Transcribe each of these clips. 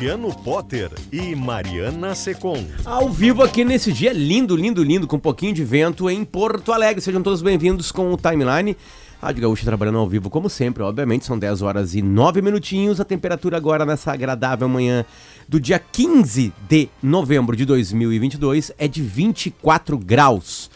Luciano Potter e Mariana Secom. Ao vivo aqui nesse dia lindo, lindo, lindo, com um pouquinho de vento em Porto Alegre. Sejam todos bem-vindos com o Timeline. Rádio Gaúcha trabalhando ao vivo, como sempre, obviamente, são 10 horas e 9 minutinhos. A temperatura agora nessa agradável manhã do dia 15 de novembro de 2022 é de 24 graus.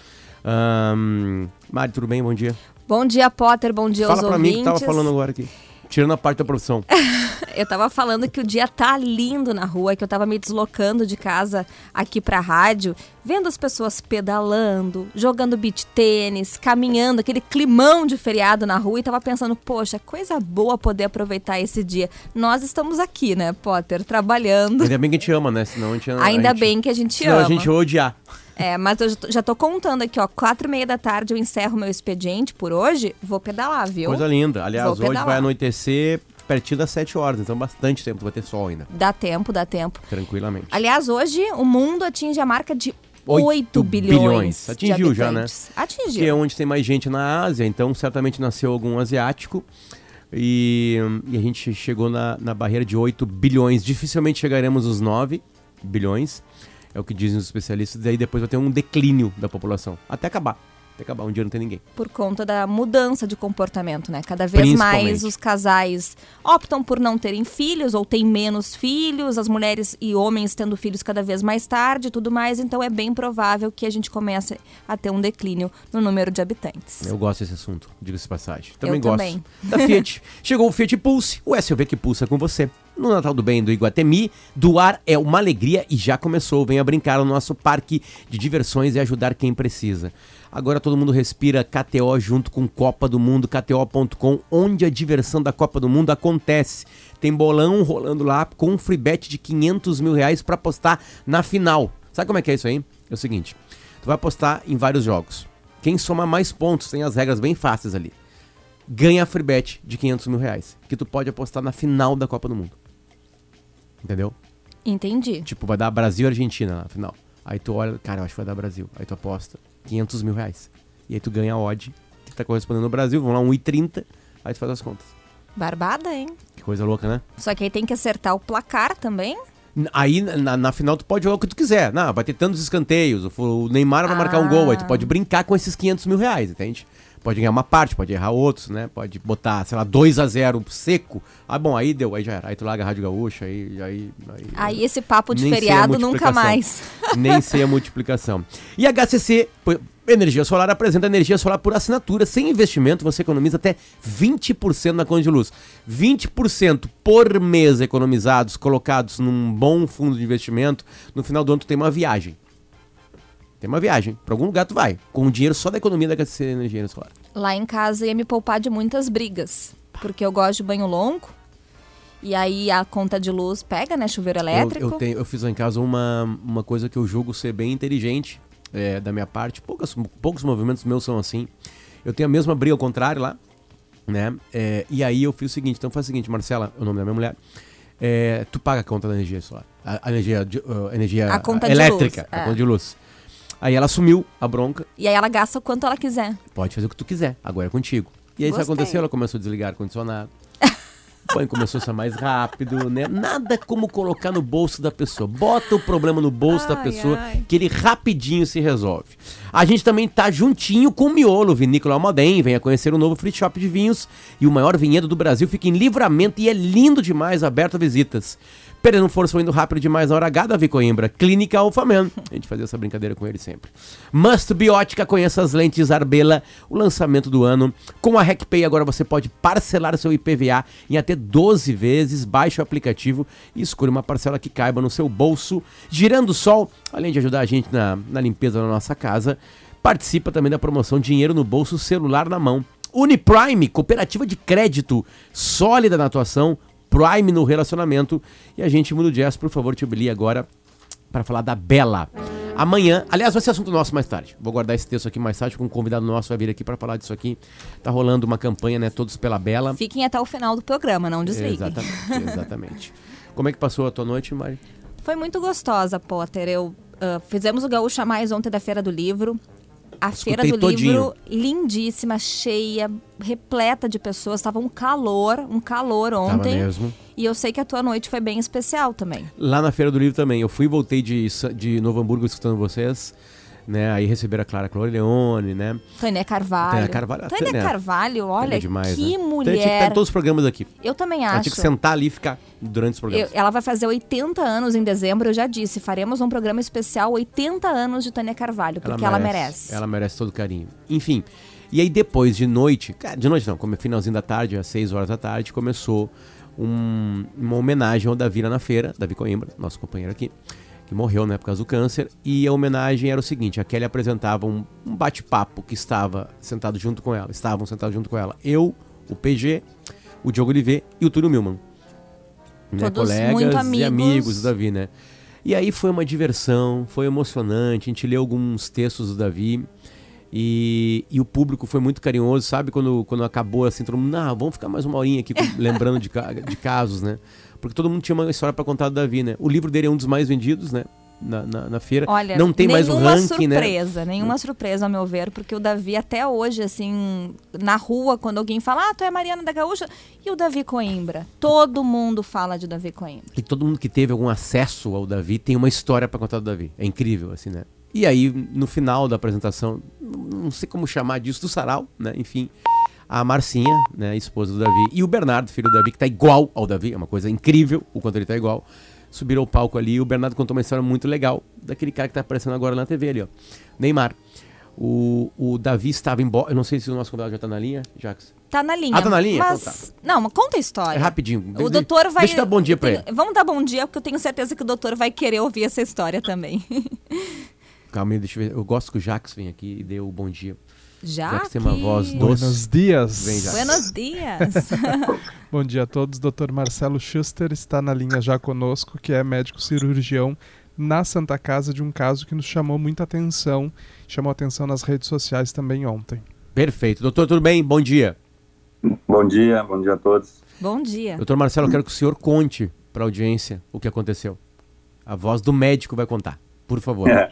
Um, Mari, tudo bem? Bom dia. Bom dia, Potter. Bom dia Fala aos pra ouvintes. mim que tava falando agora aqui. Tirando a parte da profissão. Eu tava falando que o dia tá lindo na rua, que eu tava me deslocando de casa aqui pra rádio, vendo as pessoas pedalando, jogando beach tênis, caminhando, aquele climão de feriado na rua e tava pensando, poxa, coisa boa poder aproveitar esse dia. Nós estamos aqui, né, Potter, trabalhando. Ainda bem que a gente ama, né? Senão a gente Ainda a gente, bem que a gente senão ama. a gente odiar. É, mas eu já tô- contando aqui, ó, quatro e meia da tarde eu encerro meu expediente por hoje, vou pedalar, viu? Coisa linda. Aliás, hoje vai anoitecer pertinho das 7 horas, então bastante tempo, vai ter sol ainda, Dá tempo, dá tempo. tranquilamente. Aliás, hoje o mundo atinge a marca de 8, Oito bilhões. bilhões. Atingiu já, né? habitantes. que é Atingiu. onde tem mais gente na Ásia, então certamente nasceu algum asiático. E, e a gente chegou na, na barreira de 8 bilhões. Dificilmente chegaremos aos 9 bilhões, é o que dizem os especialistas. Daí depois vai ter um declínio da população, até acabar. Acabar, um dia não tem ninguém. Por conta da mudança de comportamento, né? Cada vez mais os casais optam por não terem filhos ou têm menos filhos, as mulheres e homens tendo filhos cada vez mais tarde e tudo mais. Então é bem provável que a gente comece a ter um declínio no número de habitantes. Eu gosto desse assunto, diga-se passagem. Também Eu gosto. também. Da Fiat. Chegou o Fiat Pulse, o SUV que pulsa com você. No Natal do Bem do Iguatemi, doar é uma alegria e já começou. Venha brincar no nosso parque de diversões e ajudar quem precisa. Agora todo mundo respira KTO junto com Copa do Mundo, KTO.com, onde a diversão da Copa do Mundo acontece. Tem bolão rolando lá com um free bet de 500 mil reais para apostar na final. Sabe como é que é isso aí? É o seguinte, tu vai apostar em vários jogos. Quem soma mais pontos, tem as regras bem fáceis ali ganha a free bet de 500 mil reais. Que tu pode apostar na final da Copa do Mundo. Entendeu? Entendi. Tipo, vai dar Brasil e Argentina na final. Aí tu olha, cara, eu acho que vai dar Brasil. Aí tu aposta 500 mil reais. E aí tu ganha a odd que tá correspondendo ao Brasil. Vamos lá, 1,30. Aí tu faz as contas. Barbada, hein? Que coisa louca, né? Só que aí tem que acertar o placar também. Aí na, na final tu pode jogar o que tu quiser. Não, vai ter tantos escanteios. O Neymar vai marcar um gol. Aí tu pode brincar com esses 500 mil reais, entende? Pode ganhar uma parte, pode errar outros, né? Pode botar, sei lá, 2 a 0 seco. Ah, bom, aí deu, aí já era. Aí tu larga a Rádio Gaúcha, aí. Aí, aí, Aí esse papo de feriado nunca mais. Nem sei a multiplicação. E HCC Energia Solar apresenta energia solar por assinatura. Sem investimento, você economiza até 20% na conta de luz. 20% por mês economizados, colocados num bom fundo de investimento. No final do ano, tu tem uma viagem. Tem uma viagem. Pra algum lugar tu vai. Com o dinheiro só da economia da HCC Energia Solar. Lá em casa ia me poupar de muitas brigas. Porque eu gosto de banho longo. E aí a conta de luz pega, né? Chuveiro elétrico. Eu, eu, tenho, eu fiz lá em casa uma, uma coisa que eu julgo ser bem inteligente é, da minha parte. Poucas, poucos movimentos meus são assim. Eu tenho a mesma briga ao contrário lá, né? É, e aí eu fiz o seguinte, então faz o seguinte, Marcela, é o nome da minha mulher, é, tu paga a conta da energia solar, a, a energia, de- uh, energia A conta de elétrica, luz, a é. conta de luz. Aí ela assumiu a bronca, E aí ela gasta o quanto ela quiser. pode fazer o que tu quiser, agora é contigo. E aí isso aconteceu, ela começou a desligar ar-condicionado. O banho começou a ser mais rápido, né? Nada como colocar no bolso da pessoa. Bota o problema no bolso da Ai, pessoa, ai. que ele rapidinho se resolve. A gente também tá juntinho com o Miolo, Vinícola Almaden. Venha conhecer o novo free shop de vinhos e o maior vinhedo do Brasil fica em livramento e é lindo demais, aberto a visitas. Perdendo força ou indo rápido demais na hora H, Davi Coimbra. Clínica Alfaman. A gente fazia essa brincadeira com ele sempre. Must Biótica, conheça as lentes Arbela, o lançamento do ano. Com a RecPay agora você pode parcelar seu IPVA em até 12 vezes. Baixe o aplicativo e escolha uma parcela que caiba no seu bolso. Girando o Sol, além de ajudar a gente na, na limpeza da nossa casa, participa também da promoção Dinheiro no Bolso, Celular na Mão. Uniprime, cooperativa de crédito sólida na atuação, Prime no relacionamento. E a gente muda o jazz, por favor, te obelie agora para falar da Bela. Amanhã, aliás, vai ser assunto nosso mais tarde. Vou guardar esse texto aqui mais tarde, porque um convidado nosso vai vir aqui para falar disso aqui. Tá rolando uma campanha, né? Todos pela Bela. Fiquem até o final do programa, não desliguem. Exatamente, exatamente. Como é que passou a tua noite, Mari? Foi muito gostosa, Potter. Eu uh, fizemos o Gaúcha Mais ontem da Feira do Livro. A Escutei Feira do todinho. Livro, lindíssima, cheia, repleta de pessoas. Tava um calor, um calor ontem. mesmo. E eu sei que a tua noite foi bem especial também. Lá na Feira do Livro também. Eu fui e voltei de, de Novo Hamburgo escutando vocês. Né? Aí receberam a Clara Clorileone, né? Tânia Carvalho. Tânia Carvalho. Tânia Tânia- Carvalho, olha, Tânia é demais, que né? Tânia Tinha que mulher. estar em todos os programas aqui. Eu também Ela acho. tinha que sentar ali e ficar durante os Eu- programas. ela vai fazer 80 anos em dezembro, eu já disse. Faremos um programa especial 80 anos de Tânia Carvalho, porque ela merece. Ela merece todo o carinho. Enfim. E aí depois de noite, de noite não, como é finalzinho da tarde, às 6 horas da tarde, começou um- uma homenagem ao Davi lá na feira, Davi Coimbra, nosso companheiro aqui, que morreu, né, por causa do câncer. E a homenagem era o seguinte, a Kelly apresentava um, um bate-papo que estava sentado junto com ela, estavam sentados junto com ela, eu, o PG, o Diogo Olivet e o Túlio Milman. Né, Todos colegas muito e amigos. amigos do Davi, né? E aí foi uma diversão, foi emocionante. A gente leu alguns textos do Davi e, e o público foi muito carinhoso, sabe? Quando, quando acabou assim, todo mundo, não, vamos ficar mais uma horinha aqui lembrando de, de casos, né? Porque todo mundo tinha uma história pra contar do Davi, né? O livro dele é um dos mais vendidos, né? Na, na, na feira. Olha, não tem mais o nenhuma ranking, né? surpresa, nenhuma surpresa, ao meu ver, porque o Davi até hoje, assim, na rua, quando alguém fala, ah, tu é Mariana da Gaúcha, e o Davi Coimbra? Todo mundo fala de Davi Coimbra. E todo mundo que teve algum acesso ao Davi tem uma história pra contar do Davi. É incrível, assim, né? E aí, no final da apresentação, não sei como chamar disso, do sarau, né? Enfim, a Marcinha, né, esposa do Davi, e o Bernardo, filho do Davi, que tá igual ao Davi, é uma coisa incrível o quanto ele tá igual, subiram ao palco ali e o Bernardo contou uma história muito legal daquele cara que tá aparecendo agora na TV ali, ó. Neymar. O, o Davi estava embora, eu não sei se o nosso convidado já tá na linha, Jax. Tá na linha. Ah, tá na linha? Mas, não, mas conta a história. É rapidinho. O doutor vai. Deixa eu dar bom dia pra tem- ele. Vamos dar bom dia, porque eu tenho certeza que o doutor vai querer ouvir essa história também. Calma aí, deixa eu ver. Eu gosto que o Jax vem aqui e dê o bom dia. Já? Já que tem uma voz doce. Buenos dias. Vem. Buenos dias. Bom dia a todos. Dr. Marcelo Schuster está na linha já conosco, que é médico cirurgião na Santa Casa de um caso que nos chamou muita atenção, chamou atenção nas redes sociais também ontem. Perfeito. Doutor, tudo bem? Bom dia. Bom dia, bom dia a todos. bom dia. Doutor Marcelo, eu quero que o senhor conte para a audiência o que aconteceu. A voz do médico vai contar, por favor. É.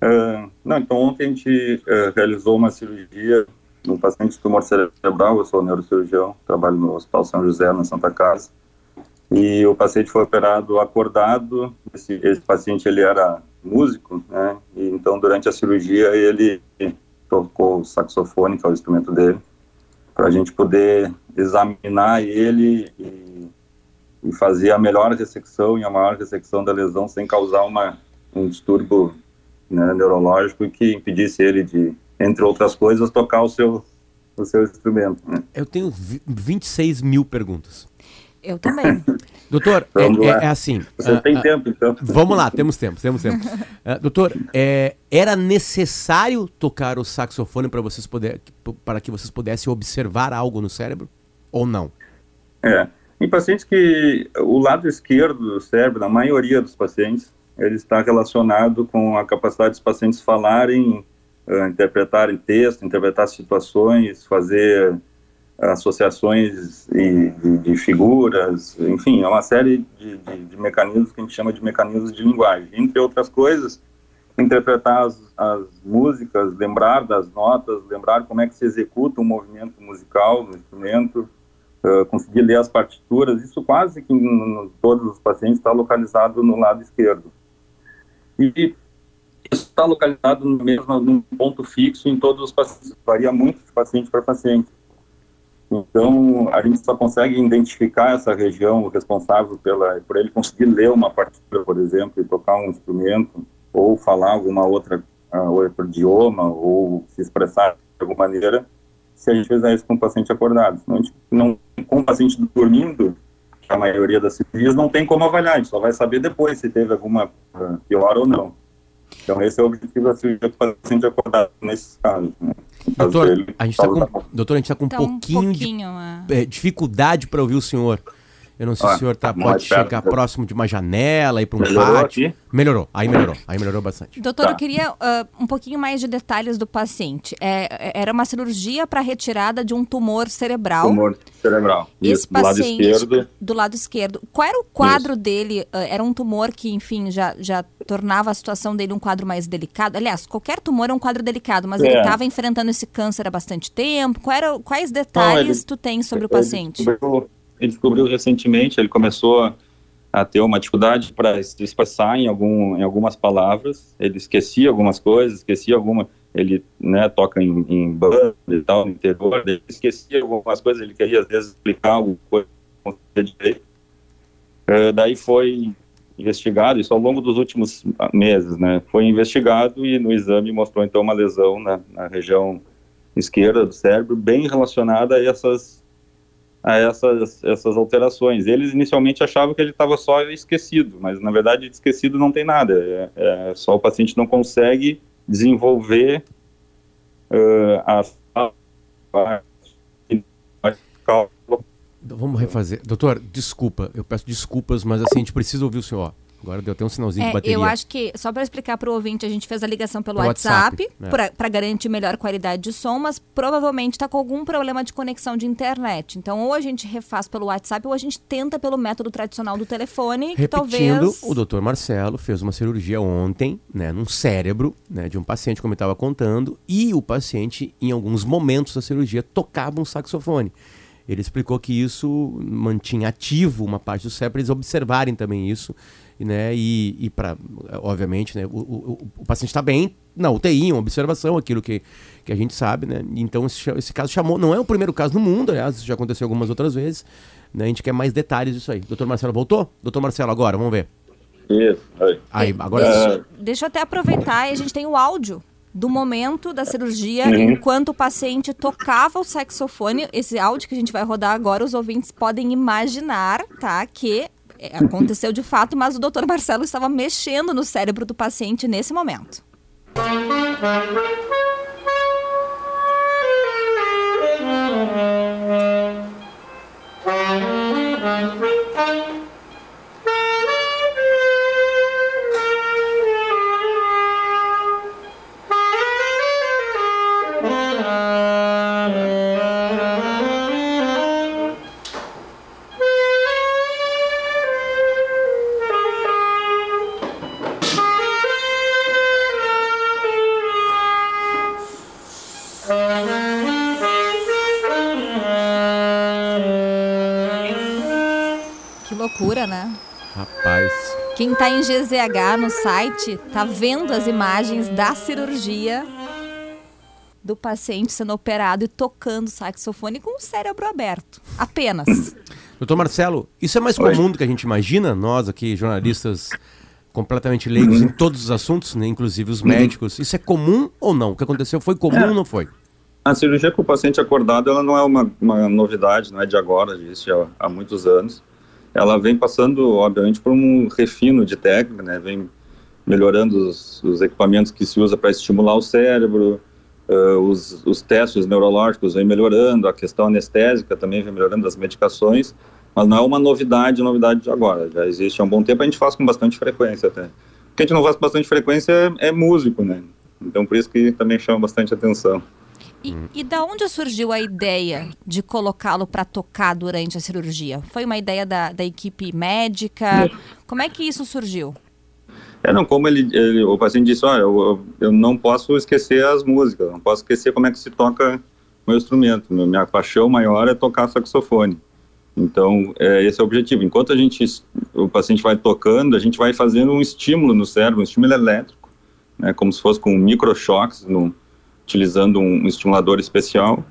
Ah, não, então ontem a gente ah, realizou uma cirurgia no paciente de tumor cerebral, eu sou neurocirurgião, trabalho no Hospital São José, na Santa Casa, e o paciente foi operado acordado, esse, esse paciente ele era músico, né, e então durante a cirurgia ele tocou o saxofone, que é o instrumento dele, para a gente poder examinar ele e, e fazer a melhor ressecção e a maior ressecção da lesão sem causar uma, um distúrbio né, neurológico que impedisse ele de, entre outras coisas, tocar o seu, o seu instrumento. Né? Eu tenho vi- 26 mil perguntas. Eu também. Doutor, é, Vamos é- lá. é assim. Você ah, tem ah, tempo, então? Vamos lá, temos tempo, temos tempo. Ah, doutor, é, era necessário tocar o saxofone para vocês poder, para que vocês pudessem observar algo no cérebro? Ou não? É. Em pacientes que o lado esquerdo do cérebro, na maioria dos pacientes, ele está relacionado com a capacidade dos pacientes falarem, ah, interpretarem texto, interpretar situações, fazer associações e- de, de figuras, enfim, é uma série de, de- de mecanismos que a gente chama de mecanismos de linguagem. Entre outras coisas, interpretar as, as músicas, lembrar das notas, lembrar como é que se executa um movimento musical no instrumento, uh, conseguir ler as partituras, isso quase que em em todos os pacientes está localizado no lado esquerdo. E está localizado no mesmo num ponto fixo em todos os pacientes, varia muito de paciente para paciente. Então, a gente só consegue identificar essa região responsável pela, por ele conseguir ler uma partitura, por exemplo, e tocar um instrumento, ou falar alguma outra uh, outro idioma, ou se expressar de alguma maneira, se a gente fizer isso com o paciente acordado. Senão, a gente não, com o paciente dormindo, a maioria das cirurgias não tem como avaliar, a gente só vai saber depois se teve alguma pior ou não. Então, esse é o objetivo da cirurgia com o paciente acordado nesses casos. Né? No caso Doutor, dele, a gente está com, doutor, a gente tá com um Então, um pouquinho, de pouquinho. ah. é, dificuldade para ouvir o senhor. Eu não sei se o senhor tá, mais pode perto, chegar né? próximo de uma janela, ir para um Melhorou pátio. aqui? Melhorou, aí melhorou, aí melhorou bastante. Doutor, Tá. eu queria ah, um pouquinho mais de detalhes do paciente. É, era uma cirurgia para retirada de um tumor cerebral. Tumor cerebral. Esse Isso, do lado paciente esquerdo. do lado esquerdo. Qual era o quadro dele? Ah, Era um tumor que, enfim, já, já tornava a situação dele um quadro mais delicado? Aliás, qualquer tumor é um quadro delicado, mas ele É. estava enfrentando esse câncer há bastante tempo. Qual era- quais detalhes ele- tu tem sobre o Ele paciente? descobriu, ele descobriu recentemente, ele começou a ter uma dificuldade para se expressar em, algum, em algumas palavras, ele esquecia algumas coisas, esquecia alguma, ele né, toca em, em banda e tal, no interior, ele esquecia algumas coisas, ele queria às vezes explicar alguma coisa, direito. Eh, daí foi investigado, isso ao longo dos últimos ah, meses, né, foi investigado e no exame mostrou então uma lesão na, na região esquerda do cérebro, bem relacionada a essas a essas, essas alterações. Eles inicialmente achavam que ele estava só esquecido, mas na verdade esquecido não tem nada. É, é só o paciente não consegue desenvolver eh, a a- Vamos refazer. Doutor, desculpa, eu peço desculpas, mas assim, a gente precisa ouvir o senhor. Agora deu até um sinalzinho de É, bateria. eu acho que, só para explicar para o ouvinte, a gente fez a ligação pelo Pelo WhatsApp, WhatsApp, é. para garantir melhor qualidade de som, mas provavelmente está com algum problema de conexão de internet. Então, ou a gente refaz pelo WhatsApp, ou a gente tenta pelo método tradicional do telefone, que Repetindo, talvez... o doutor Marcelo fez uma cirurgia ontem, né, num cérebro, né, de um paciente, como eu estava contando, e o paciente, em alguns momentos da cirurgia, tocava um saxofone. Ele explicou que isso mantinha ativo uma parte do cérebro, eles observarem também isso, e, né, e, e para, obviamente, né, o, o, o paciente está bem na UTI, uma observação, aquilo que, que a gente sabe, né, então esse, esse caso chamou, não é o primeiro caso no mundo, aliás, isso já aconteceu algumas outras vezes, né, a gente quer mais detalhes disso aí. Doutor Marcelo voltou? Doutor Marcelo, agora, vamos ver. Isso, aí. Aí, agora É, Deixa eu até aproveitar e a gente tem o áudio do momento da cirurgia, Uhum. enquanto o paciente tocava o saxofone. Esse áudio que a gente vai rodar agora, os ouvintes podem imaginar, tá? Que é, aconteceu de fato, mas o doutor Marcelo estava mexendo no cérebro do paciente nesse momento. Que Quem tá em GZH no site tá vendo as imagens da cirurgia do paciente sendo operado e tocando saxofone com o cérebro aberto. Apenas. doutor Marcelo, isso é mais Oi. comum do que a gente imagina, nós aqui, jornalistas completamente leigos em todos os assuntos, né, inclusive os médicos. Isso é comum ou não? O que aconteceu foi comum ou não foi? A cirurgia com o paciente acordado, ela não é uma, uma novidade, não é de agora, existe já há muitos anos. Ela vem passando, obviamente, por um refino de técnica, né? Vem melhorando os, os equipamentos que se usa para estimular o cérebro, eh, os, os testes neurológicos vem melhorando, a questão anestésica também vem melhorando, as medicações, mas não é uma novidade, novidade de agora. Já existe há um bom tempo, a gente faz com bastante frequência até. O que a gente não faz com bastante frequência é, é músico, né? Então, por isso que também chama bastante atenção. E, e da onde surgiu a ideia de colocá-lo para tocar durante a cirurgia? Foi uma ideia da, da equipe médica? Como é que isso surgiu? É, não, como ele, ele- o paciente disse, olha, eu, eu não posso esquecer as músicas, não posso esquecer como é que se toca meu instrumento. Minha paixão maior é tocar saxofone. Então, é, esse é o objetivo. Enquanto a gente, o paciente vai tocando, a gente vai fazendo um estímulo no cérebro, um estímulo elétrico, né, como se fosse com microchoques, no, utilizando um, estimulador especial.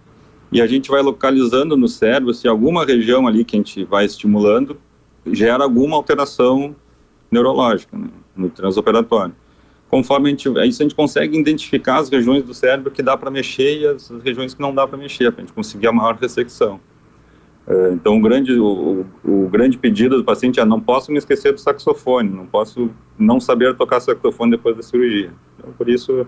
E a gente vai localizando no cérebro se alguma região ali que a gente vai estimulando gera alguma alteração neurológica, né, no transoperatório. Conforme a gente, isso a gente consegue identificar as regiões do cérebro que dá para mexer e as regiões que não dá para mexer, para a gente conseguir a maior ressecção. É, então, o grande, o, o, grande pedido do paciente é não posso me esquecer do saxofone, não posso não saber tocar saxofone depois da cirurgia. Então, por isso,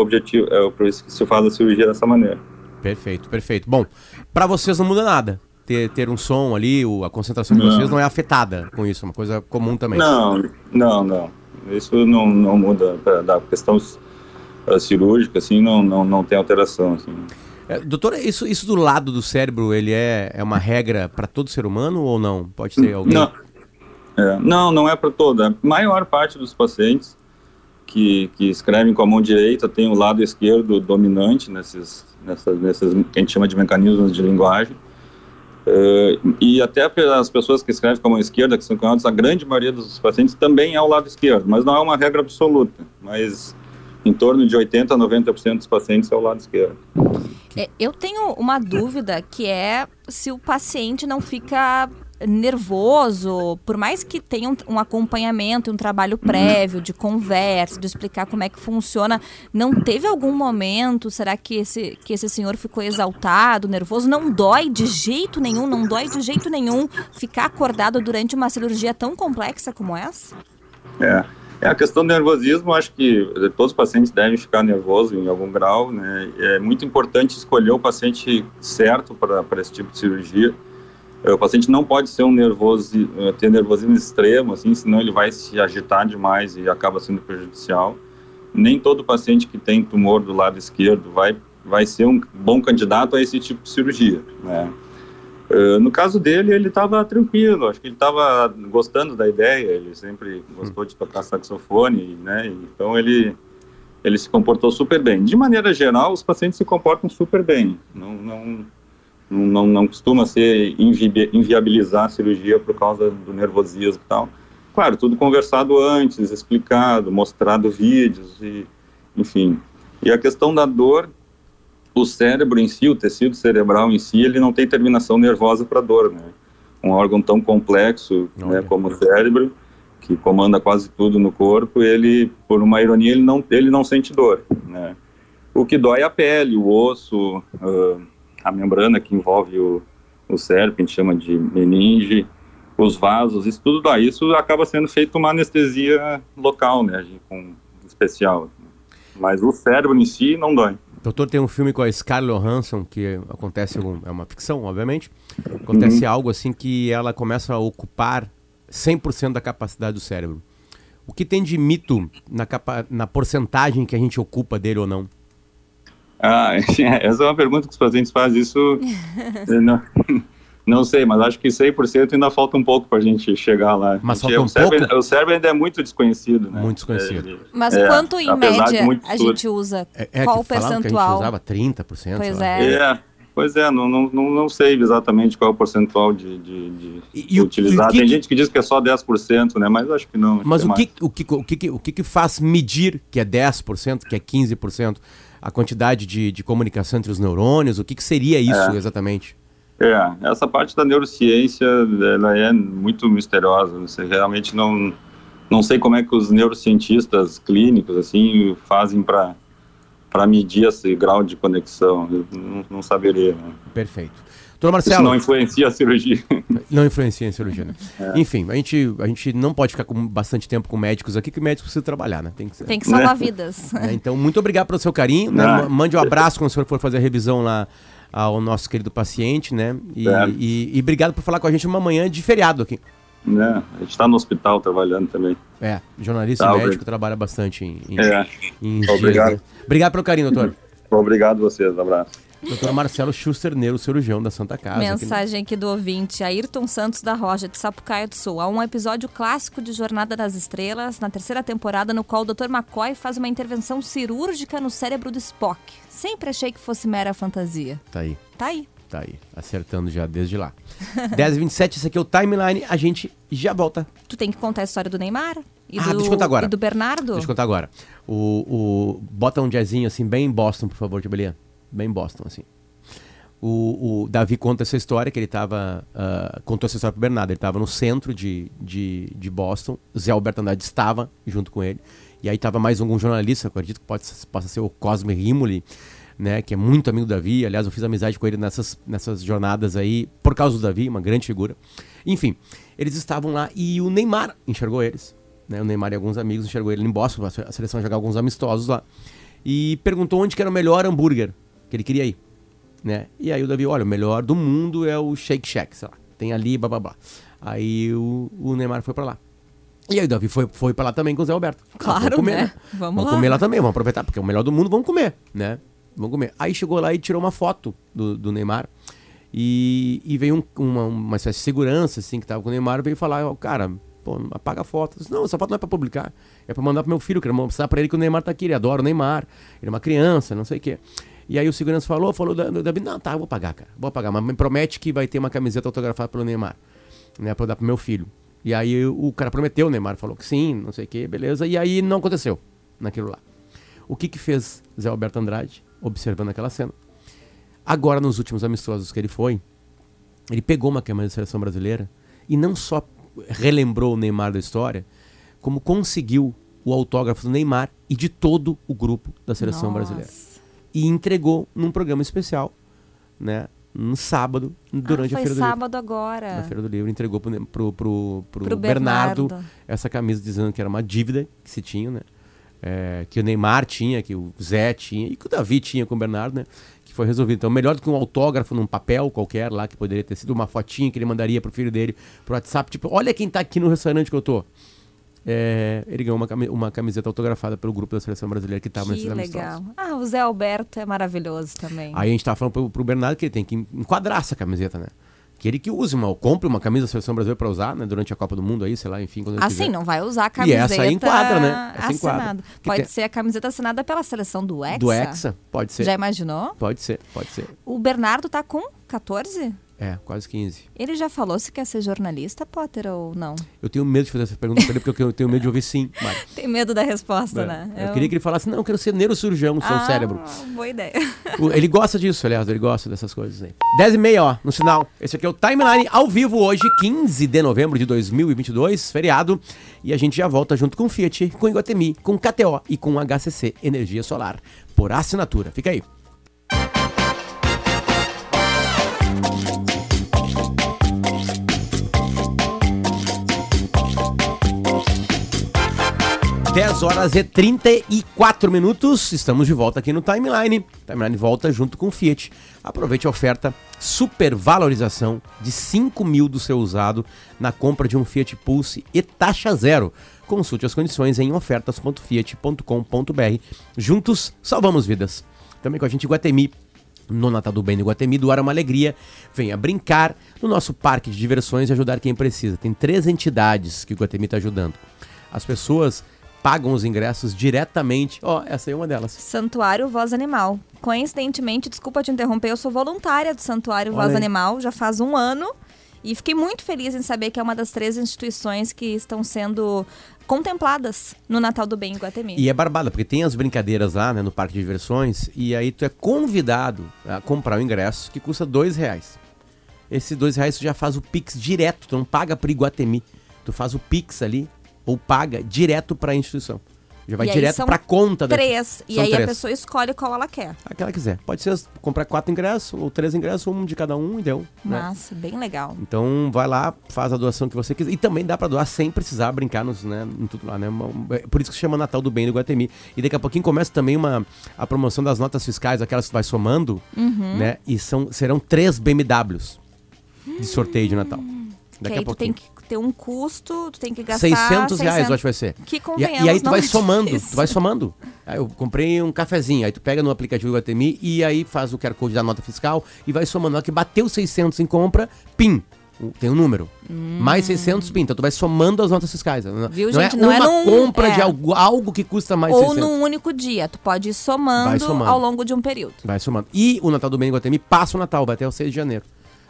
objetivo é por isso que se faz a cirurgia dessa maneira. Perfeito, perfeito. Bom, pra vocês não muda nada. ter, ter um som ali, o- a concentração de Não. vocês não é afetada com isso, é uma coisa comum também. Não, não, não. Isso não, não muda da questão uh, cirúrgica, assim, não, não, não tem alteração, assim. É, doutor, isso, isso do lado do cérebro, ele é, é uma regra para todo ser humano ou não? Pode ter alguém? Não, é, não, não é para toda. A maior parte dos pacientes que, que escrevem com a mão direita tem o lado esquerdo dominante nesses, nessas, nesses que a gente chama de mecanismos de linguagem. É, e até as pessoas que escrevem com a mão esquerda, que são canhotos, a grande maioria dos pacientes também é o lado esquerdo, mas não é uma regra absoluta. Mas em torno de 80% a 90% dos pacientes é o lado esquerdo. É, eu tenho uma dúvida que é se o paciente não fica nervoso, por mais que tenha um, um acompanhamento, um trabalho prévio de conversa, de explicar como é que funciona, não teve algum momento, será que esse, que esse senhor ficou exaltado, nervoso? Não dói de jeito nenhum, não dói de jeito nenhum ficar acordado durante uma cirurgia tão complexa como essa? É. É a questão do nervosismo, acho que todos os pacientes devem ficar nervosos em algum grau, né? É muito importante escolher o paciente certo para esse tipo de cirurgia. É, O paciente não pode ser um nervoso, ter nervosismo extremo, assim, senão ele vai se agitar demais e acaba sendo prejudicial. Nem todo paciente que tem tumor do lado esquerdo vai vai ser um bom candidato a esse tipo de cirurgia, né? Uh, no caso dele, ele estava tranquilo, acho que ele estava gostando da ideia, ele sempre gostou de tocar saxofone, né? Então ele ele se comportou super bem. De maneira geral, os pacientes se comportam super bem. Não não não, não, não costuma ser invi inviabilizar a cirurgia por causa do nervosismo e tal. Claro, tudo conversado antes, explicado, mostrado vídeos e enfim. E a questão da dor, o cérebro em si, o tecido cerebral em si, ele não tem terminação nervosa para dor, né? Um órgão tão complexo, né, Olha. como o cérebro, que comanda quase tudo no corpo, ele, por uma ironia, ele não, ele não sente dor, né? O que dói é a pele, o osso, ah, a membrana que envolve o, o cérebro, que a gente chama de meninge, os vasos, isso tudo dói. Isso acaba sendo feito uma anestesia local, né, com especial. Mas o cérebro em si não dói. Doutor, tem um filme com a Scarlett Johansson que acontece, é uma ficção, obviamente. Acontece algo assim que ela começa a ocupar 100% da capacidade do cérebro. O que tem de mito na, capa- na porcentagem que a gente ocupa dele ou não? Ah, essa é uma pergunta que os pacientes fazem. Isso não, não sei, mas acho que 100% ainda falta um pouco para a gente chegar lá. Mas gente- falta um o, cérebro, pouco? o cérebro ainda é muito desconhecido, né? Muito desconhecido. É, Mas é, quanto em média a gente usa? É, é Qual o falavam que a percentual? gente usava 30%. Pois é. É, pois é, não, não, não, sei exatamente qual é o percentual de, de, de E- utilizar. e que Tem gente que diz que é só 10%, né? Mas acho que não. Mas é o que, o, que, o, que, o que que faz medir que é 10%, que é 15%, a quantidade de, de comunicação entre os neurônios? O que, que seria isso exatamente? É, essa parte da neurociência, ela é muito misteriosa. Você realmente não não sei como é que os neurocientistas clínicos assim fazem para para medir esse grau de conexão. Eu não, não saberia. Né? Perfeito. Doutor Isso Marcelo, não influencia a cirurgia. não influencia em cirurgia, né? É. Enfim, a gente, a gente não pode ficar com bastante tempo com médicos aqui, que médicos precisam trabalhar, né? Tem que ser. Tem que salvar Né? vidas. né? Então, muito obrigado pelo seu carinho. né? Ma- Mande um abraço quando o senhor for fazer a revisão lá ao nosso querido paciente, né? E, Certo. e, e obrigado por falar com a gente uma manhã de feriado aqui. né? A gente está no hospital trabalhando também. É, jornalista Tá, e médico obrigado. trabalha bastante em, em, É. em dias, Obrigado. né? Obrigado pelo carinho, doutor. Obrigado vocês, abraço. Doutor Marcelo Schuster, neurocirurgião da Santa Casa. Mensagem aqui do ouvinte, Ayrton Santos da Roja, de Sapucaia do Sul. Há um episódio clássico de Jornada das Estrelas, na terceira temporada, no qual o Dr. McCoy faz uma intervenção cirúrgica no cérebro do Spock. Sempre achei que fosse mera fantasia. Tá aí. Tá aí. Tá aí, acertando já desde lá. 10h27, esse aqui é o Timeline, a gente já volta. Tu tem que contar a história do Neymar? E Ah, do, deixa eu contar agora. E do Bernardo? Deixa eu contar agora. O, o, bota um jazzinho assim, bem Boston, por favor, Tibelia. Bem Boston, assim. O, o Davi conta essa história, que ele tava. ah, contou essa história pro Bernardo. Ele tava no centro de, de, de Boston. Zé Alberto Andrade estava junto com ele. E aí tava mais algum jornalista, acredito que pode, possa ser o Cosme Rimoli, né? Que é muito amigo do Davi. Aliás, eu fiz amizade com ele nessas, nessas jornadas aí, por causa do Davi, uma grande figura. Enfim, eles estavam lá e o Neymar enxergou eles. Né? O Neymar e alguns amigos enxergou ele em Boston, a seleção jogar alguns amistosos lá. E perguntou onde que era o melhor hambúrguer que ele queria ir. né? E aí o Davi, olha, o melhor do mundo é o Shake Shack, sei lá. Tem ali, blá blá blá. Aí o, o Neymar foi pra lá. E aí o Davi foi, foi pra lá também com o Zé Alberto. Ah, Claro, vamos comer, né? né? Vamos Vamos lá. comer lá também, vamos aproveitar, porque é o melhor do mundo, vamos comer, né? Vamos comer. Aí chegou lá e tirou uma foto do, do Neymar. E, e veio um- uma, uma espécie de segurança, assim, que tava com o Neymar, veio falar, ó, cara, pô, apaga a foto. Disse, não, essa foto não é pra publicar. É pra mandar pro meu filho, quero mostrar pra ele que o Neymar tá aqui, ele adora o Neymar, ele é uma criança, não sei o quê. E aí o segurança falou, falou da, não, tá, eu vou pagar, cara, vou pagar, mas me promete que vai ter uma camiseta autografada pelo Neymar, né, pra eu dar pro meu filho. E aí o cara prometeu, o Neymar falou que sim, não sei o quê, beleza, e aí não aconteceu naquilo lá. O que que fez Zé Alberto Andrade, observando aquela cena? Agora, nos últimos amistosos que ele foi, ele pegou uma camisa da seleção brasileira e não só relembrou o Neymar da história, como conseguiu o autógrafo do Neymar e de todo o grupo da seleção Nossa. brasileira. E entregou num programa especial, né? No sábado, durante ah, a foi Feira do sábado agora. Livro. Na Feira do Livro, entregou pro, pro, pro, pro Pro Bernardo, Bernardo. essa camisa dizendo que era uma dívida que se tinha, né? É, que o Neymar tinha, que o Zé tinha e que o Davi tinha com o Bernardo, né? Que foi resolvido. Então, melhor do que um autógrafo num papel qualquer lá, que poderia ter sido uma fotinha que ele mandaria pro filho dele pro WhatsApp, tipo, olha quem tá aqui no restaurante que eu tô. É, ele ganhou uma, cami- uma camiseta autografada pelo grupo da seleção brasileira que tava Que nesses amistosos. legal. Ah, o Zé Alberto é maravilhoso também. Aí a gente tava falando pro, pro Bernardo que ele tem que enquadrar essa camiseta, né? Que ele que use uma, ou compre uma camisa da seleção brasileira pra usar, né? Durante a Copa do Mundo aí, sei lá, enfim, quando Assim, não vai usar a E camiseta essa aí enquadra, né? Essa assinada. Pode tem- ser a camiseta assinada pela seleção do Hexa. Do Hexa, pode ser. Já imaginou? Pode ser, pode ser. O Bernardo tá com 14? É, quase 15. Ele já falou se quer ser jornalista, Potter, ou não? Eu tenho medo de fazer essa pergunta pra ele, porque eu tenho medo de ouvir sim. Tem medo da resposta, É. né? Eu queria que ele falasse, não, eu quero ser neurocirurgião no seu ah, cérebro. Boa ideia. Ele gosta disso, aliás, ele gosta dessas coisas aí. 10 e meia, ó, no sinal. Esse aqui é o Timeline ao vivo hoje, 15 de novembro de 2022, feriado. E a gente já volta junto com Fiat, com Iguatemi, com KTO e com HCC Energia Solar. Por assinatura. Fica aí. Dez horas e 34 minutos, estamos de volta aqui no Timeline. Timeline volta junto com o Fiat. Aproveite a oferta super valorização de 5 mil do seu usado na compra de um Fiat Pulse e taxa zero. Consulte as condições em ofertas.fiat.com.br. Juntos, salvamos vidas. Também com a gente Guatemi, no Natal do Bem do Guatemi, doar uma alegria. Venha brincar no nosso parque de diversões e ajudar quem precisa. Tem três entidades que o Guatemi está ajudando. As pessoas pagam os ingressos diretamente. Ó, essa aí é uma delas. Santuário Voz Animal. Coincidentemente, desculpa te interromper, eu sou voluntária do Santuário Olha Voz aí. Animal já faz um ano. E fiquei muito feliz em saber que é uma das três instituições que estão sendo contempladas no Natal do Bem em Guatemi. E é barbada, porque tem as brincadeiras lá, né, no parque de diversões, e aí tu é convidado a comprar o ingresso, que custa dois reais. Esses dois reais tu já faz o Pix direto, tu não paga pro Iguatemi. Tu faz o Pix ali, ou paga direto pra instituição. Já vai E direto pra conta da Três. E aí três. a pessoa escolhe qual ela quer. A que ela quiser. Pode ser comprar quatro ingressos, ou três ingressos, um de cada um, e deu. né? Massa, bem legal. Então vai lá, faz a doação que você quiser. E também dá pra doar sem precisar brincar nos, né, em tudo lá, né? É Por isso que se chama Natal do Bem do Guatemi. E daqui a pouquinho começa também uma, a promoção das notas fiscais, aquelas que tu vai somando, Uhum. né? E são, serão três BMWs de sorteio de Natal. que Daqui aí a pouquinho. tem que ter um custo, tu tem que gastar 600 reais, eu acho que vai ser. Que E, convenhamos, e aí tu vai é somando, tu vai somando. Aí eu comprei um cafezinho, aí tu pega no aplicativo do Guatemi e aí faz o QR Code da nota fiscal e vai somando. Na hora que bateu 600 em compra, PIN. o- Tem um número. Mais 600 PIN. Então tu vai somando as notas fiscais. Não, Hum. Viu, não gente? é Não é uma num- compra é. de algo, algo que custa mais Ou 600. num único dia. Tu pode ir somando, somando. ao longo de um período. Vai somando. E o Natal do Bem Guatemi passa o Natal, vai até o 6 de janeiro.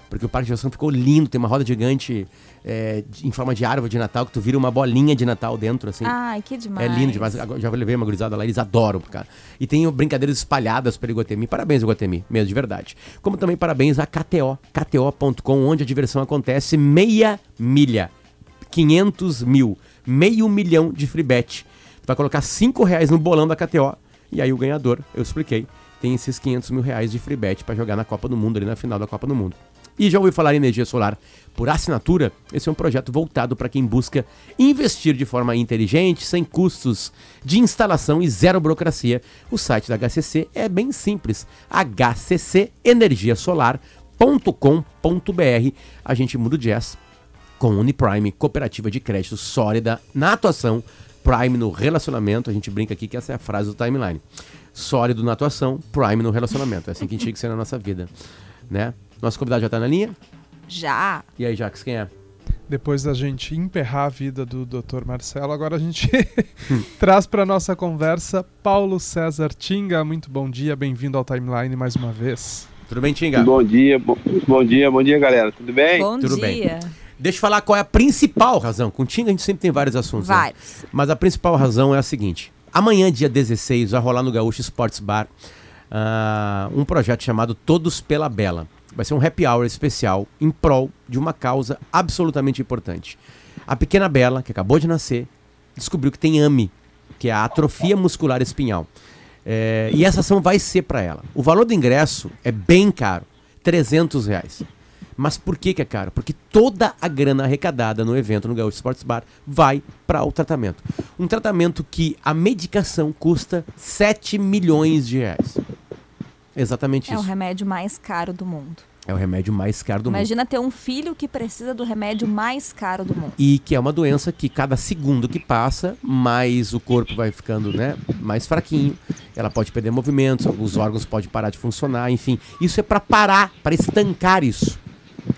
Porque o parque de diversão ficou lindo, tem uma roda gigante é, em forma de árvore de Natal, que tu vira uma bolinha de Natal dentro, assim. Ai, que demais. É lindo demais. Já levei uma gurizada lá, eles adoram, cara. E tem brincadeiras espalhadas pelo Iguatemi. Parabéns, Iguatemi, mesmo de verdade. Como também parabéns a KTO, KTO.com, onde a diversão acontece meia milha. 500 mil, meio milhão de free bet. Tu vai colocar 5 reais no bolão da KTO e aí o ganhador, eu expliquei, tem esses 500 mil reais de free bet pra jogar na Copa do Mundo, ali na final da Copa do Mundo. E já ouviu falar em energia solar por assinatura? Esse é um projeto voltado para quem busca investir de forma inteligente, sem custos de instalação e zero burocracia. O site da HCC é bem simples: hccenergiasolar.com.br. A gente muda o jazz com Uniprime, cooperativa de crédito sólida na atuação, Prime no relacionamento. A gente brinca aqui que essa é a frase do timeline. Sólido na atuação, Prime no relacionamento. É assim que a gente tinha que ser na nossa vida, né? Nosso convidado já está na linha? Já. E aí, Jacques, quem é? Depois da gente emperrar a vida do Dr. Marcelo, agora a gente traz para nossa conversa Paulo César Tinga. Muito bom dia, bem-vindo ao Timeline mais uma vez. Tudo bem, Tinga? Bom dia, bom, bom dia, bom dia, galera. Tudo bem? Bom Tudo dia. bem. Deixa eu falar qual é a principal razão. Com o Tinga a gente sempre tem vários assuntos. né? Vários. Mas a principal razão é a seguinte: amanhã, dia 16, vai rolar no Gaúcho Sports Bar ah, um projeto chamado Todos pela Bela. Vai ser um happy hour especial em prol de uma causa absolutamente importante. A pequena Bela, que acabou de nascer, descobriu que tem AMI, que é a atrofia muscular espinhal. É, e essa ação vai ser para ela. O valor do ingresso é bem caro, 300 reais. Mas por que, que é caro? Porque toda a grana arrecadada no evento no Gaúcho Sports Bar vai para o tratamento. Um tratamento que a medicação custa 7 milhões de reais. Exatamente É o isso. remédio mais caro do mundo. É o remédio mais caro do mundo. Imagina ter um filho que precisa do remédio mais caro do mundo. E que é uma doença que cada segundo que passa, mais o corpo vai ficando né, mais fraquinho. Ela pode perder movimentos, alguns órgãos podem parar de funcionar, enfim. Isso é para parar, para estancar isso.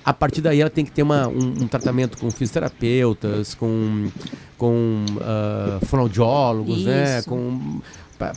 A partir daí ela tem que ter uma, um, um tratamento com fisioterapeutas, com, com ah, fonoaudiólogos, né? Com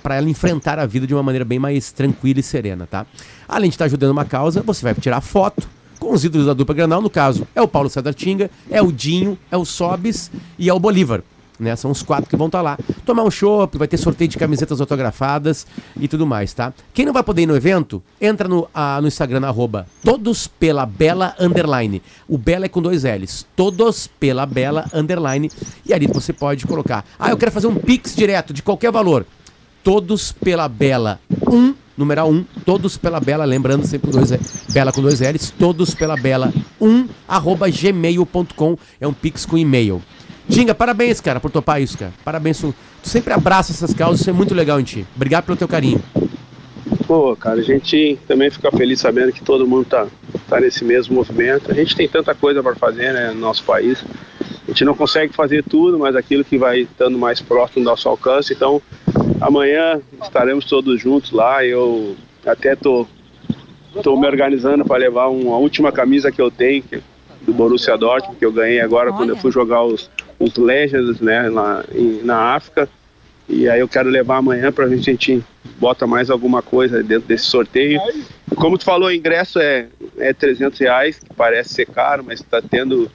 para ela enfrentar a vida de uma maneira bem mais tranquila e serena, tá? Além de estar ajudando uma causa, você vai tirar foto com os ídolos da dupla Granal, no caso, é o Paulo César Tinga, é o Dinho, é o Sobis e é o Bolívar. Né? São os quatro que vão estar lá. Tomar um chopp, vai ter sorteio de camisetas autografadas e tudo mais, tá? Quem não vai poder ir no evento, entra no, no Instagram, na arroba todos pela Bela Underline. O Bela é com dois L's. Todos pela Bela Underline. E ali você pode colocar. Ah, eu quero fazer um Pix direto, de qualquer valor. Todos pela Bela 1, numeral 1, todos pela Bela, lembrando sempre dois, Bela com dois L's, todos pela Bela 1, arroba gmail.com, é um pix com e-mail. Tinga, parabéns, cara, por topar isso, cara. Parabéns, tu sempre abraça essas causas, isso é muito legal em ti. Obrigado pelo teu carinho. Pô, cara, a gente também fica feliz sabendo que todo mundo tá, tá nesse mesmo movimento. A gente tem tanta coisa para fazer, né, no nosso país. A gente não consegue fazer tudo, mas aquilo que vai estando mais próximo do nosso alcance. Então, amanhã estaremos todos juntos lá. Eu até tô, tô me organizando para levar uma última camisa que eu tenho, que, do Borussia Dortmund, que eu ganhei agora quando eu Olha. fui jogar os, os Legends, né, lá em- na África. E aí eu quero levar amanhã gente, a gente bota mais alguma coisa dentro desse sorteio. Como tu falou, o ingresso é, é 300 reais, que parece ser caro, mas está tendo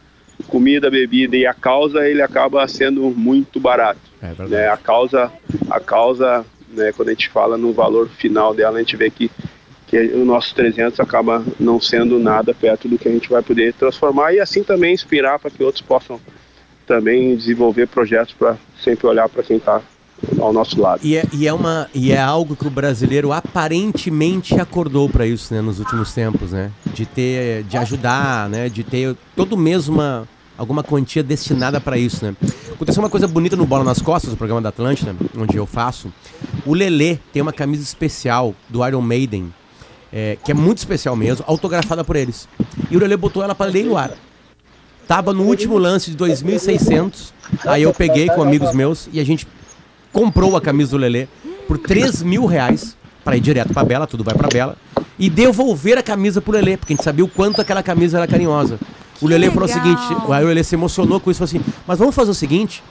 comida, bebida e a causa ele acaba sendo muito barato. É verdade. Né? A causa, a causa né, quando a gente fala no valor final dela, a gente vê que, que o nosso 300 acaba não sendo nada perto do que a gente vai poder transformar e assim também inspirar para que outros possam também desenvolver projetos para sempre olhar para quem está ao nosso lado. E é, e, é uma, e é algo que o brasileiro aparentemente acordou para isso, né, nos últimos tempos, né? De ter, de ajudar, né? De ter todo mês uma, alguma quantia destinada para isso, né? Aconteceu uma coisa bonita no Bola nas Costas, o programa da Atlântida, onde eu faço. O Lelê tem uma camisa especial do Iron Maiden, é, que é muito especial mesmo, autografada por eles. E o Lelê botou ela para leiloar. Tava no último lance de 2.600. Aí eu peguei com amigos meus e a gente comprou a camisa do Lelê por 3 mil reais para ir direto pra Bela, tudo vai pra Bela, e devolver a camisa pro Lelê, porque a gente sabia o quanto aquela camisa era carinhosa. O Lelê falou o seguinte, aí o Lelê se emocionou com isso, falou assim, mas vamos fazer o seguinte,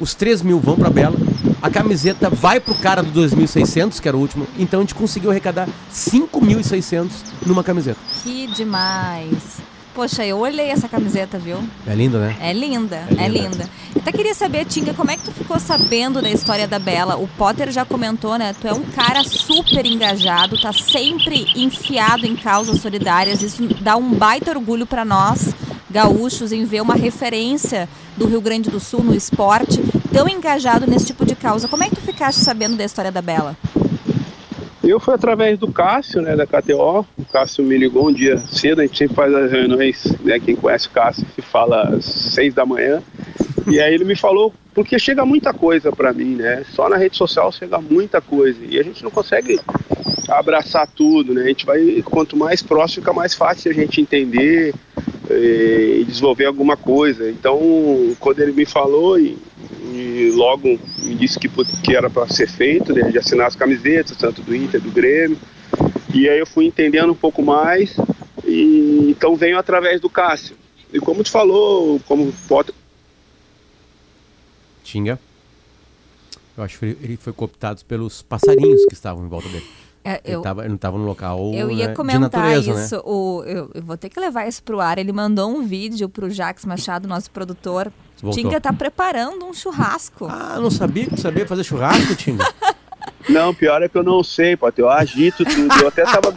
os 3 mil vão pra Bela, a camiseta vai pro cara do 2.600, que era o último, então a gente conseguiu arrecadar 5.600 numa camiseta. Que demais. Poxa, eu olhei essa camiseta, viu? É lindo, né? É linda, É é linda. linda. Eu até queria saber, Tinga, como é que tu ficou sabendo da história da Bela? O Potter já comentou, né? Tu é um cara super engajado, tá sempre enfiado em causas solidárias. Isso dá um baita orgulho pra nós, gaúchos, em ver uma referência do Rio Grande do Sul no esporte tão engajado nesse tipo de causa. Como é que tu ficaste sabendo da história da Bela? Eu fui através do Cássio, né, da KTO. O Cássio me ligou um dia cedo, a gente sempre faz as reuniões, né, quem conhece o Cássio, se fala às seis da manhã. E aí ele me falou, porque chega muita coisa para mim, né? Só na rede social chega muita coisa. E a gente não consegue abraçar tudo, né? A gente vai, quanto mais próximo, fica mais fácil a gente entender eh, e desenvolver alguma coisa. Então, quando ele me falou e logo me disse que, que era para ser feito, né? De assinar as camisetas, tanto do Inter, do Grêmio. E aí eu fui entendendo um pouco mais. E então venho através do Cássio. E como tu falou, como pode, Tinga. Eu acho que ele foi cooptado pelos passarinhos que estavam em volta dele. É, Ele, eu, tava, ele não estava no local eu ia né, de comentar natureza, né? isso. O, eu, eu vou ter que levar isso pro ar. Ele mandou um vídeo pro Jax Machado, nosso produtor. Voltou. Tinga tá preparando um churrasco. Ah, não sabia que tu sabia fazer churrasco, Tinga? Não, pior é que eu não sei, pô. Eu agito tudo. Eu até tava.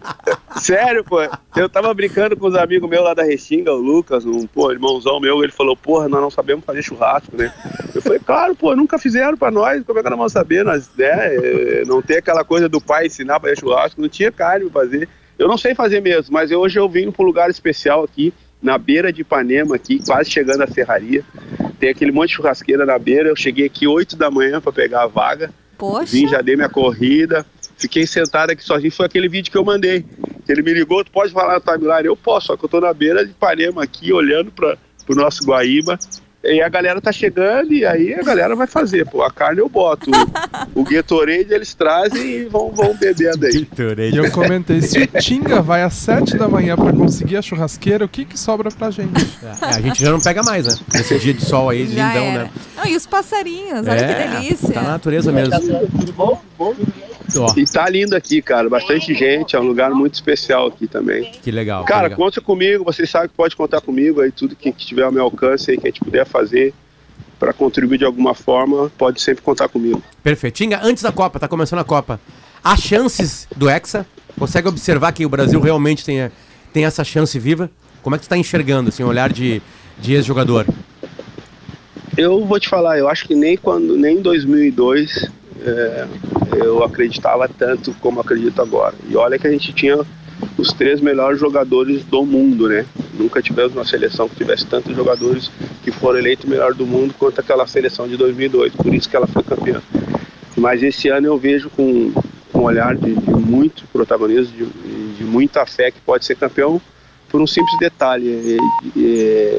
Sério, pô. Eu tava brincando com os amigos meus lá da Restinga, o Lucas, um pô, irmãozão meu, ele falou, porra, nós não sabemos fazer churrasco, né? Eu falei, claro, pô, nunca fizeram pra nós, como é que nós vamos saber? Nós, né, eh, não tem aquela coisa do pai ensinar pra fazer churrasco, não tinha carne pra fazer. Eu não sei fazer mesmo, mas hoje eu vim pra um lugar especial aqui, na beira de Ipanema, aqui, quase chegando à serraria. Tem aquele monte de churrasqueira na beira. Eu cheguei aqui 8 da manhã pra pegar a vaga. Poxa, Vim, já dei minha corrida, fiquei sentado aqui sozinho. Foi aquele vídeo que eu mandei. Ele me ligou, tu pode falar na timeline? Eu posso, só que eu tô na beira de Ipanema aqui, olhando para pro nosso Guaíba. E a galera tá chegando e aí a galera vai fazer. Pô, a carne eu boto. O, Gatorade eles trazem e vão, vão bebendo aí. E eu comentei, se o Tinga vai às 7 da manhã pra conseguir a churrasqueira, o que que sobra pra gente? É, a gente já não pega mais, né? Nesse dia de sol aí, já lindão, era. né? Não, e os passarinhos, olha é, que delícia. Tá na natureza mesmo. Ó, E tá lindo aqui, cara. Bastante gente. É um lugar muito especial aqui também. que legal. que Cara, legal. conta comigo. Vocês sabem que pode contar comigo aí. Tudo que, que tiver ao meu alcance aí, que a gente puder fazer para contribuir de alguma forma, pode sempre contar comigo. Perfeito. Tinga, antes da Copa, tá começando a Copa. Há chances do Hexa? Consegue observar que o Brasil realmente tem, tem essa chance viva? Como é que tu tá enxergando, assim, o olhar de, de ex-jogador? Eu vou te falar, eu acho que nem quando, nem em 2002 é, eu acreditava tanto como acredito agora. E olha que a gente tinha os três melhores jogadores do mundo, né? Nunca tivemos uma seleção que tivesse tantos jogadores que foram eleitos melhor do mundo quanto aquela seleção de 2002. Por isso que ela foi campeã. Mas esse ano eu vejo com, um olhar de, de muito protagonismo, de, de muita fé que pode ser campeão por um simples detalhe. É, é,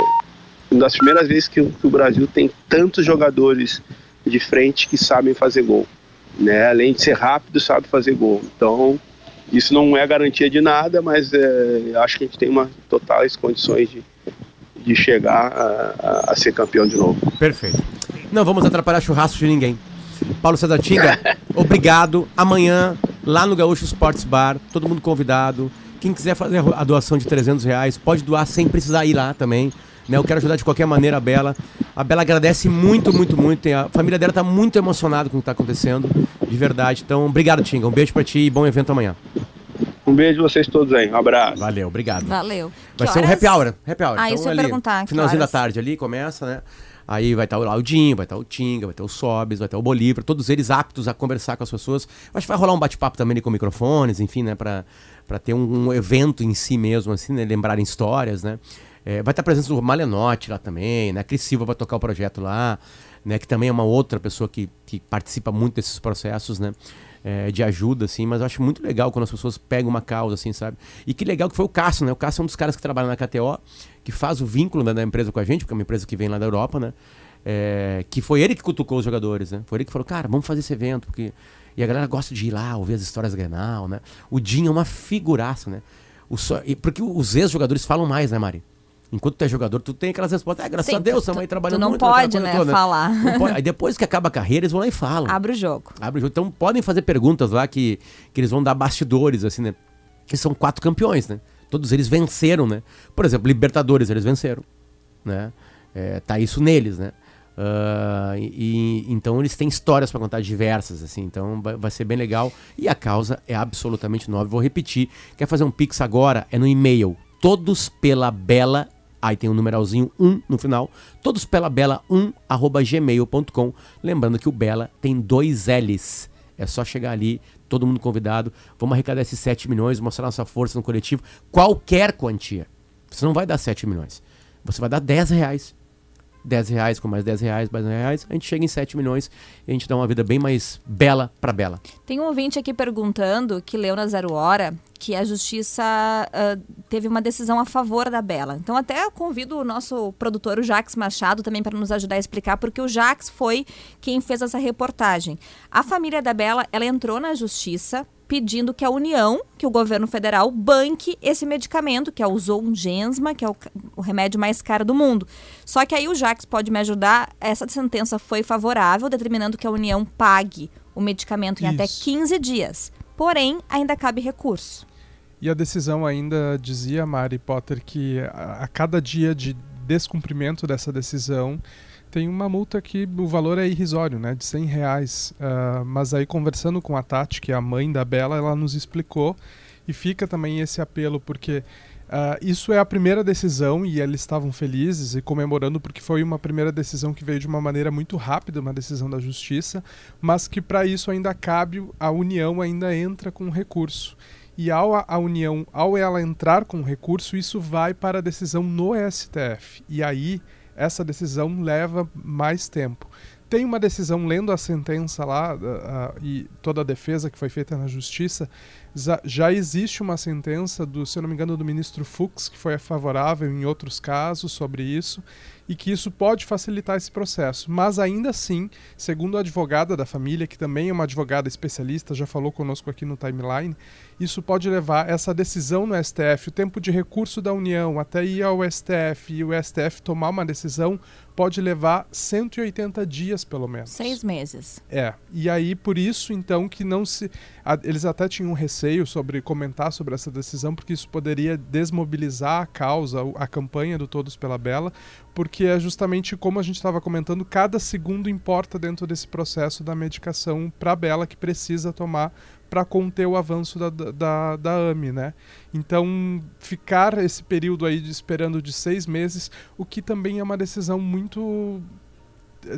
uma das primeiras vezes que, que o Brasil tem tantos jogadores de frente que sabem fazer gol. Né? Além de ser rápido, sabe fazer gol. Então, isso não é garantia de nada, mas é, acho que a gente tem uma totais condições de, de chegar a, a- a ser campeão de novo. Perfeito. Não vamos atrapalhar churrasco de ninguém. Paulo César Tinga, obrigado. Amanhã, lá no Gaúcho Sports Bar, todo mundo convidado. Quem quiser fazer a doação de 300 reais, pode doar sem precisar ir lá também. Né? Eu quero ajudar de qualquer maneira a Bela. A Bela agradece muito, muito, muito. A família dela tá muito emocionada com o que tá acontecendo, de verdade. Então, obrigado, Tinga. Um beijo pra ti e bom evento amanhã. Um beijo a vocês todos aí, um abraço. Valeu, obrigado. Valeu. Vai Que ser um happy hour. Happy hour. Ah, Então, isso eu ia perguntar, Finalzinho da tarde ali, começa, né? Aí vai estar o Laudinho, vai estar o Tinga, vai ter o Sobes, vai ter o Bolívar, todos eles aptos a conversar com as pessoas. Acho que vai rolar um bate-papo também ali com microfones, enfim, né? Pra ter um, um evento em si mesmo, assim, né? Lembrarem histórias, né? É, vai estar presente o Malenotti lá também, né? A Cris Silva vai tocar o projeto lá, né? Que também é uma outra pessoa que, que participa muito desses processos, né? É, de ajuda, assim, mas eu acho muito legal quando as pessoas pegam uma causa, assim, sabe? E que legal que foi o Cássio, né? O Cássio é um dos caras que trabalha na KTO, que faz o vínculo né, da empresa com a gente, porque é uma empresa que vem lá da Europa, né? É, que foi ele que cutucou os jogadores, né? Foi ele que falou, cara, vamos fazer esse evento, porque. E a galera gosta de ir lá, ouvir as histórias Grenal, né? O Dinho é uma figuraça, né? O e porque os ex-jogadores falam mais, né, Mari? Enquanto tu é jogador, tu tem aquelas respostas. Ah, graças Sim, a Deus, tu- aí tu- trabalhando tu não muito, aquela pode, coisa né, toda, falar. Não pode. Aí depois que acaba a carreira, eles vão lá e falam. Abre o jogo. Abre o jogo. Então podem fazer perguntas lá que, que eles vão dar bastidores, assim, né? Que são quatro campeões, né? Todos eles venceram, né? Por exemplo, Libertadores, eles venceram, né? É, tá isso neles, né? E, e- então eles têm histórias para contar diversas, assim, então vai, vai ser bem legal. E a causa é absolutamente nova. Vou repetir: quer fazer um pix agora? É no e-mail. Todos pela Bela. Aí tem um numeralzinho 1 no final. Todos pela Bela 1 arroba gmail.com. Lembrando que o Bela tem dois L's. É só chegar ali, todo mundo convidado. Vamos arrecadar esses 7 milhões, mostrar nossa força no coletivo. Qualquer quantia. Você não vai dar 7 milhões. Você vai dar 10 reais. 10 reais com mais 10 reais, mais 10 reais, a gente chega em 7 milhões e a gente dá uma vida bem mais bela para bela. Tem um ouvinte aqui perguntando, que leu na Zero Hora, que a justiça uh, teve uma decisão a favor da Bela. Então até convido o nosso produtor, o Jax Machado, também para nos ajudar a explicar, porque o Jax foi quem fez essa reportagem. A família da Bela, ela entrou na justiça pedindo que a União, que o governo federal, banque esse medicamento, que é o Zolgensma, que é o, o, remédio mais caro do mundo. Só que aí o Jax pode me ajudar. Essa sentença foi favorável, determinando que a União pague o medicamento em Isso. até 15 dias. Porém, ainda cabe recurso. E a decisão ainda dizia, Mari Potter, que a, a cada dia de descumprimento dessa decisão, tem uma multa que o valor é irrisório, né, de 100 reais. Uh, mas aí conversando com a Tati, que é a mãe da Bela, ela nos explicou e fica também esse apelo porque Uh, isso é a primeira decisão e eles estavam felizes e comemorando porque foi uma primeira decisão que veio de uma maneira muito rápida, uma decisão da justiça, mas que para isso ainda cabe a União ainda entra com recurso. E ao a, a União, ao ela entrar com recurso, isso vai para a decisão no STF. E aí essa decisão leva mais tempo. Tem uma decisão, lendo a sentença lá uh, uh, e toda a defesa que foi feita na justiça, já existe uma sentença do, se eu não me engano, do ministro Fux, que foi favorável em outros casos sobre isso, e que isso pode facilitar esse processo. Mas ainda assim, segundo a advogada da família, que também é uma advogada especialista, já falou conosco aqui no timeline, isso pode levar essa decisão no STF, o tempo de recurso da União até ir ao STF e o STF tomar uma decisão pode levar 180 dias pelo menos. Seis meses. É. E aí, por isso, então, que não se. A, eles até tinham receio sobre comentar sobre essa decisão, porque isso poderia desmobilizar a causa, a campanha do Todos pela Bela, porque é justamente como a gente estava comentando, cada segundo importa dentro desse processo da medicação para a Bela que precisa tomar para conter o avanço da, da, da AMI, né? Então, ficar esse período aí de, esperando de seis meses, o que também é uma decisão muito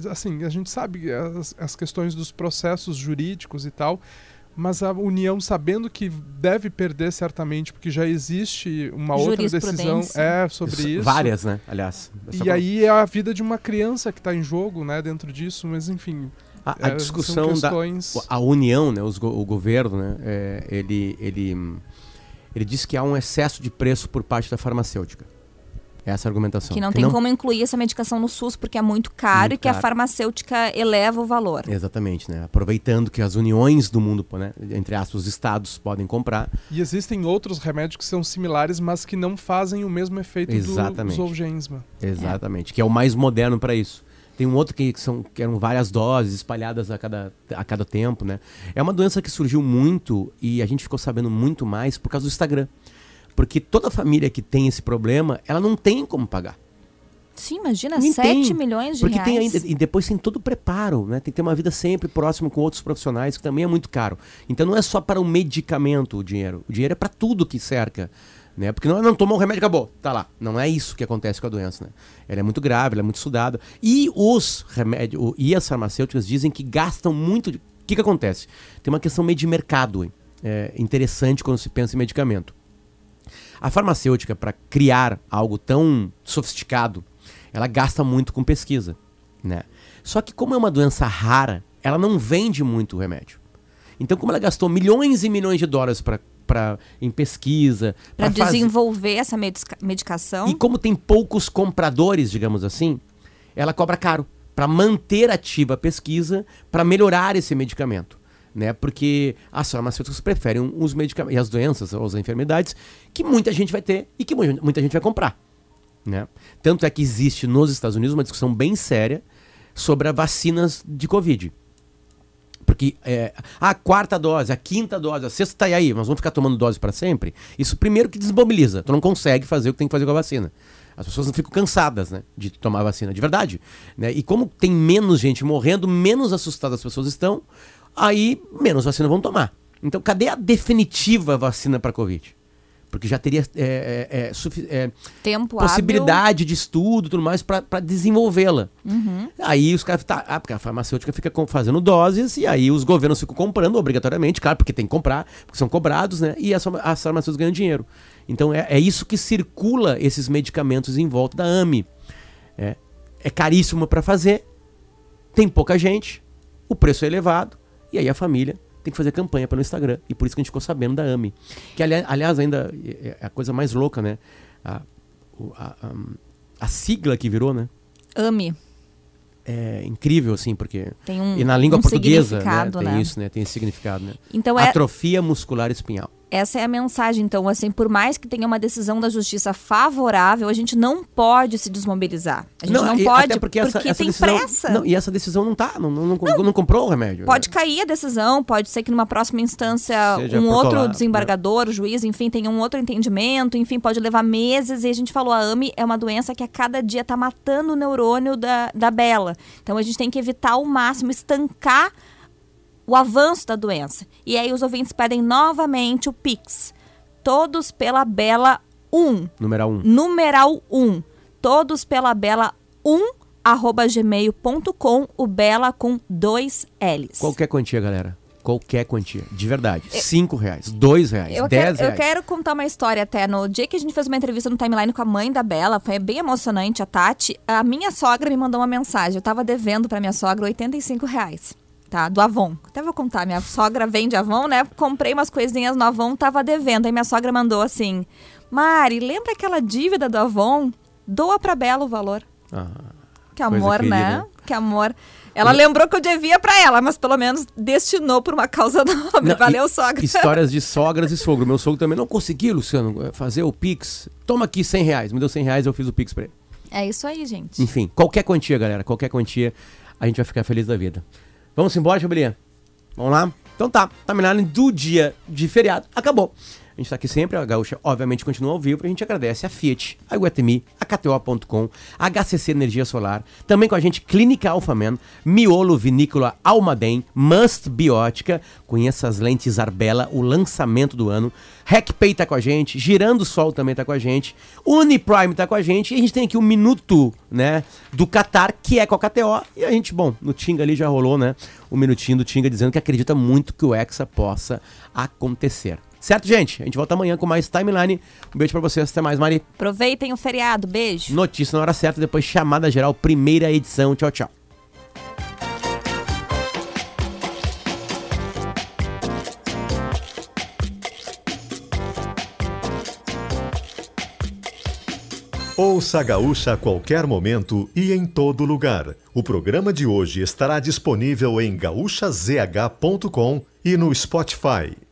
assim, a gente sabe as, as questões dos processos jurídicos e tal, mas a União, sabendo que deve perder certamente, porque já existe uma outra decisão é sobre isso, isso. Várias, né? Aliás. E aí é a vida de uma criança que está em jogo, né? Dentro disso, mas enfim. A, a é, discussão questões... da a União, né, os, o governo, né, é, ele, ele, ele diz que há um excesso de preço por parte da farmacêutica. Essa argumentação. Que não que tem não... como incluir essa medicação no SUS porque é muito caro muito e que caro. a farmacêutica eleva o valor. Exatamente, né? Aproveitando que as uniões do mundo, né, entre aspas, os estados podem comprar. E existem outros remédios que são similares, mas que não fazem o mesmo efeito Exatamente. do Zolgensma. Exatamente, é. que é o mais moderno para isso. Tem um outro que, são, que eram várias doses espalhadas a cada, a cada tempo, né? É uma doença que surgiu muito e a gente ficou sabendo muito mais por causa do Instagram. Porque toda família que tem esse problema, ela não tem como pagar. Sim, imagina, Nem 7 tem, milhões de porque reais. Tem ainda, e depois tem todo o preparo, né? Tem que ter uma vida sempre próxima com outros profissionais, que também é muito caro. Então não é só para o medicamento o dinheiro. O dinheiro é para tudo que cerca né? Porque não, não tomou o remédio acabou, tá lá. Não é isso que acontece com a doença, né? Ela é muito grave, ela é muito estudada. E os remédios e as farmacêuticas dizem que gastam muito. O que, que acontece? Tem uma questão meio de mercado é, interessante quando se pensa em medicamento. A farmacêutica, para criar algo tão sofisticado, ela gasta muito com pesquisa, né? Só que como é uma doença rara, ela não vende muito o remédio. Então, como ela gastou milhões e milhões de dólares para para em pesquisa. Para desenvolver essa medicação. E como tem poucos compradores, digamos assim, ela cobra caro para manter ativa a pesquisa, para melhorar esse medicamento. Né? Porque as farmacêuticas preferem os medicamentos e as doenças ou as enfermidades que muita gente vai ter e que muita gente vai comprar. Né? Tanto é que existe nos Estados Unidos uma discussão bem séria sobre as vacinas de Covid. Porque é, a quarta dose, a quinta dose, a sexta tá aí, nós vamos ficar tomando dose para sempre. Isso primeiro que desmobiliza. Tu não consegue fazer o que tem que fazer com a vacina. As pessoas não ficam cansadas, né, de tomar vacina, de verdade. Né? E como tem menos gente morrendo, menos assustadas as pessoas estão, aí menos vacina vão tomar. Então, cadê a definitiva vacina para Covid? Porque já teria é, é, é, é, Tempo possibilidade de estudo e tudo mais para desenvolvê-la. Uhum. Aí os caras tá, ah, porque a farmacêutica fica fazendo doses e aí os governos ficam comprando obrigatoriamente, claro, porque tem que comprar, porque são cobrados, né? E as, as farmacêuticas ganham dinheiro. Então é, é isso que circula esses medicamentos em volta da AMI. É, é caríssimo para fazer, tem pouca gente, o preço é elevado e aí a família tem que fazer campanha pelo Instagram. E por isso que a gente ficou sabendo da AMI. Que, ali- aliás, ainda é é a coisa mais louca, né? A, a- a- a sigla que virou, né? AME. é incrível, assim, porque. Tem um, e na língua um portuguesa, né? Tem né? isso, né? Tem esse significado, né? Então é, Atrofia muscular espinhal. Essa é a mensagem. Então, assim, por mais que tenha uma decisão da justiça favorável, a gente não pode se desmobilizar. A gente não, e pode, até porque, essa, essa tem decisão, pressa. Não, e essa decisão não tá, não, não, não, não comprou o remédio. Pode cair a decisão, pode ser que numa próxima instância Seja um outro protolado, desembargador, juiz, enfim, tenha um outro entendimento, enfim, pode levar meses. E a gente falou, a AMI é uma doença que a cada dia tá matando o neurônio da, da Bela. Então a gente tem que evitar ao máximo, estancar o avanço da doença. E aí os ouvintes pedem novamente o Pix. Todos pela Bela 1 Numeral 1. numeral 1. Todos pela Bela 1, arroba gmail.com, o Bela com dois L's. Qualquer quantia, galera. Qualquer quantia. De verdade. Cinco reais, dois reais, Eu dez quero, eu reais. quero contar uma história até. No dia que a gente fez uma entrevista no timeline com a mãe da Bela, foi bem emocionante, a Tati. A minha sogra me mandou uma mensagem. Eu tava devendo pra minha sogra 85 reais. Tá, do Avon. Até vou contar, minha sogra vende Avon, né? Comprei umas coisinhas no Avon, tava devendo. Aí minha sogra mandou assim: Mari, lembra aquela dívida do Avon? Doa pra Bela o valor. Ah, Que amor, né? querida. Que amor. Ela lembrou que eu devia pra ela, mas pelo menos destinou por uma causa nobre. Não, Valeu, sogra. Histórias de sogras e sogro. Meu sogro também não conseguiu, Luciano, fazer o Pix. Toma aqui 100 reais. Me deu 100 reais, eu fiz o Pix pra ele. É isso aí, gente. Enfim, qualquer quantia, galera. Qualquer quantia, a gente vai ficar feliz da vida. Vamos embora, Chabelinha? Vamos lá? Então tá, timeline do dia de feriado. Acabou. A gente tá aqui sempre, a Gaúcha obviamente continua ao vivo. A gente agradece a Fiat, a Guatemi, a KTO.com, a HCC Energia Solar. Também com a gente Clínica Alphaman, Miolo Vinícola Almaden, Must Biótica. Conheça as lentes Arbella, o lançamento do ano. RecPay tá com a gente, Girando Sol também tá com a gente. Uniprime tá com a gente. E a gente tem aqui o minuto, né, do Qatar, que é com a KTO. E a gente, bom, no Tinga ali já rolou, né, o minutinho do Tinga dizendo que acredita muito que o Hexa possa acontecer. Certo, gente? A gente volta amanhã com mais timeline. Um beijo pra vocês. Até mais, Mari. Aproveitem o feriado. Beijo. Notícia na hora certa, depois chamada geral, primeira edição. Tchau, tchau. Ouça a Gaúcha a qualquer momento e em todo lugar. O programa de hoje estará disponível em gaúchazh.com e no Spotify.